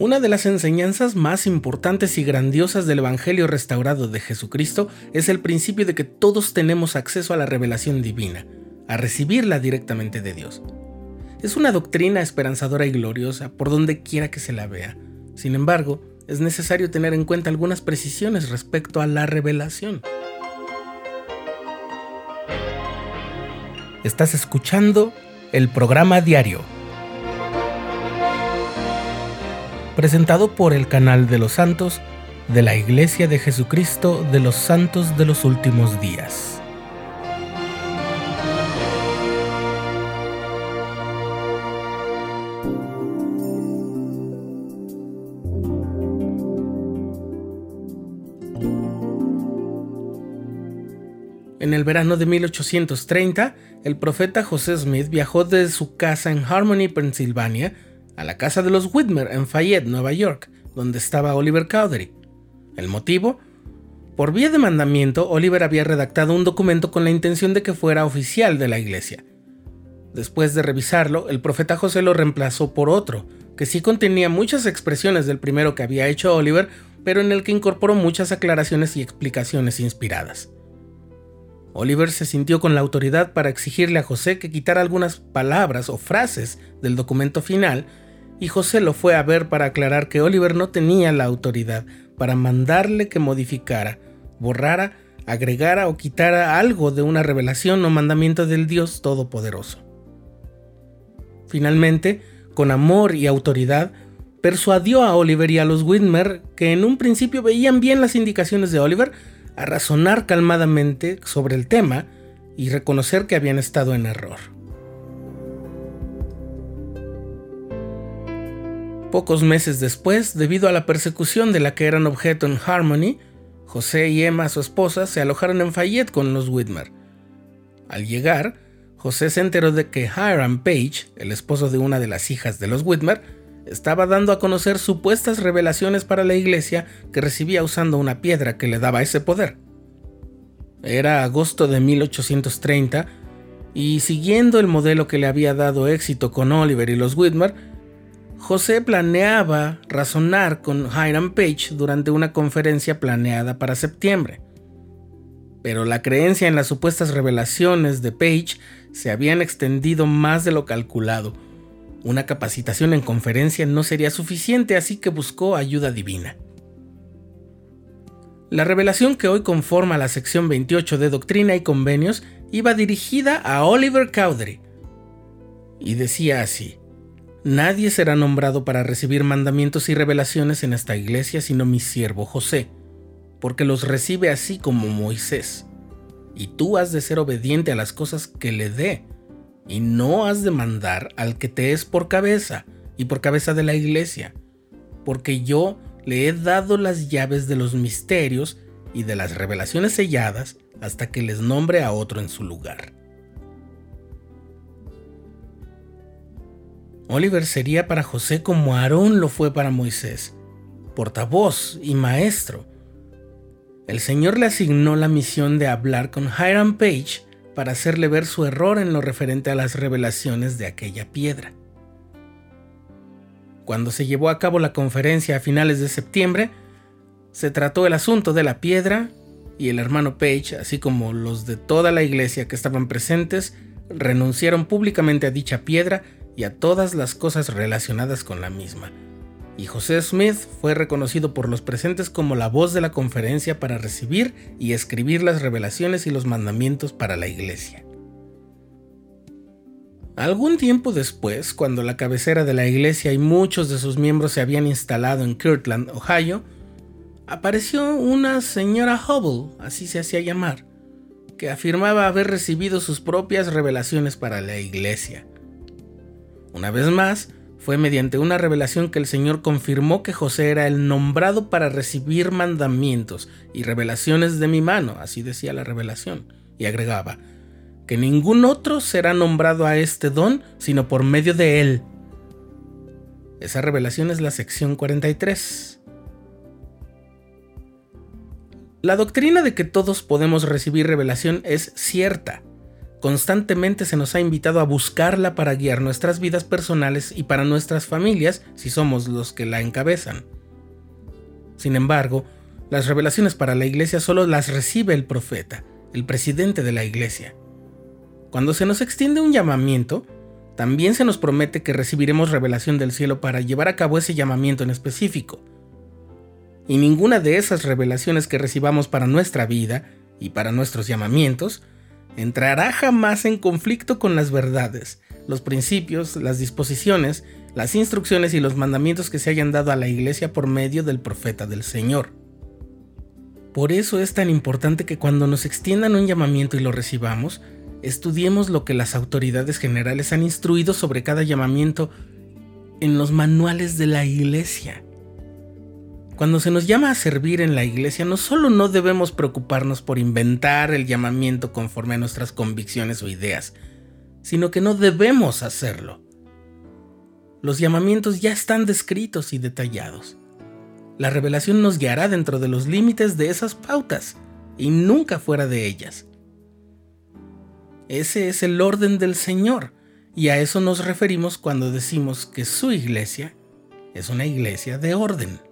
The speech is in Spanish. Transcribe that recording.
Una de las enseñanzas más importantes y grandiosas del Evangelio restaurado de Jesucristo es el principio de que todos tenemos acceso a la revelación divina, a recibirla directamente de Dios. Es una doctrina esperanzadora y gloriosa por donde quiera que se la vea. Sin embargo, es necesario tener en cuenta algunas precisiones respecto a la revelación. Estás escuchando el programa diario, presentado por el canal de los santos de la Iglesia de Jesucristo de los Santos de los Últimos Días. En el verano de 1830, el profeta José Smith viajó desde su casa en Harmony, Pensilvania, a la casa de los Whitmer en Fayette, Nueva York, donde estaba Oliver Cowdery. ¿El motivo? Por vía de mandamiento, Oliver había redactado un documento con la intención de que fuera oficial de la iglesia. Después de revisarlo, el profeta José lo reemplazó por otro, que sí contenía muchas expresiones del primero que había hecho Oliver, pero en el que incorporó muchas aclaraciones y explicaciones inspiradas. Oliver se sintió con la autoridad para exigirle a José que quitara algunas palabras o frases del documento final, y José lo fue a ver para aclarar que Oliver no tenía la autoridad para mandarle que modificara, borrara, agregara o quitara algo de una revelación o mandamiento del Dios Todopoderoso. Finalmente, con amor y autoridad, persuadió a Oliver y a los Whitmer, que en un principio veían bien las indicaciones de Oliver, a razonar calmadamente sobre el tema y reconocer que habían estado en error. Pocos meses después, debido a la persecución de la que eran objeto en Harmony, José y Emma, su esposa, se alojaron en Fayette con los Whitmer. Al llegar, José se enteró de que Hiram Page, el esposo de una de las hijas de los Whitmer, estaba dando a conocer supuestas revelaciones para la iglesia que recibía usando una piedra que le daba ese poder. Era agosto de 1830 y siguiendo el modelo que le había dado éxito con Oliver y los Whitmer, José planeaba razonar con Hiram Page durante una conferencia planeada para septiembre. Pero la creencia en las supuestas revelaciones de Page se habían extendido más de lo calculado, una capacitación en conferencia no sería suficiente, así que buscó ayuda divina. La revelación que hoy conforma la sección 28 de Doctrina y Convenios iba dirigida a Oliver Cowdery. Y decía así, Nadie será nombrado para recibir mandamientos y revelaciones en esta iglesia sino mi siervo José, porque los recibe así como Moisés. Y tú has de ser obediente a las cosas que le dé, y no has de mandar al que te es por cabeza y por cabeza de la iglesia, porque yo le he dado las llaves de los misterios y de las revelaciones selladas hasta que les nombre a otro en su lugar. Oliver sería para José como Aarón lo fue para Moisés, portavoz y maestro. El Señor le asignó la misión de hablar con Hiram Page para hacerle ver su error en lo referente a las revelaciones de aquella piedra. Cuando se llevó a cabo la conferencia a finales de septiembre, se trató el asunto de la piedra y el hermano Page, así como los de toda la iglesia que estaban presentes, renunciaron públicamente a dicha piedra y a todas las cosas relacionadas con la misma y José Smith fue reconocido por los presentes como la voz de la conferencia para recibir y escribir las revelaciones y los mandamientos para la iglesia. Algún tiempo después, cuando la cabecera de la iglesia y muchos de sus miembros se habían instalado en Kirtland, Ohio, apareció una señora Hubble, así se hacía llamar, que afirmaba haber recibido sus propias revelaciones para la iglesia. Una vez más, fue mediante una revelación que el Señor confirmó que José era el nombrado para recibir mandamientos y revelaciones de mi mano, así decía la revelación, y agregaba, que ningún otro será nombrado a este don sino por medio de él. Esa revelación es la sección 43. La doctrina de que todos podemos recibir revelación es cierta, Constantemente se nos ha invitado a buscarla para guiar nuestras vidas personales y para nuestras familias si somos los que la encabezan. Sin embargo, las revelaciones para la iglesia solo las recibe el profeta, el presidente de la iglesia. Cuando se nos extiende un llamamiento, también se nos promete que recibiremos revelación del cielo para llevar a cabo ese llamamiento en específico. Y ninguna de esas revelaciones que recibamos para nuestra vida y para nuestros llamamientos entrará jamás en conflicto con las verdades, los principios, las disposiciones, las instrucciones y los mandamientos que se hayan dado a la iglesia por medio del profeta del Señor. Por eso es tan importante que cuando nos extiendan un llamamiento y lo recibamos, estudiemos lo que las autoridades generales han instruido sobre cada llamamiento en los manuales de la iglesia. Cuando se nos llama a servir en la iglesia, no solo no debemos preocuparnos por inventar el llamamiento conforme a nuestras convicciones o ideas, sino que no debemos hacerlo. Los llamamientos ya están descritos y detallados. La revelación nos guiará dentro de los límites de esas pautas y nunca fuera de ellas. Ese es el orden del Señor y a eso nos referimos cuando decimos que su iglesia es una iglesia de orden.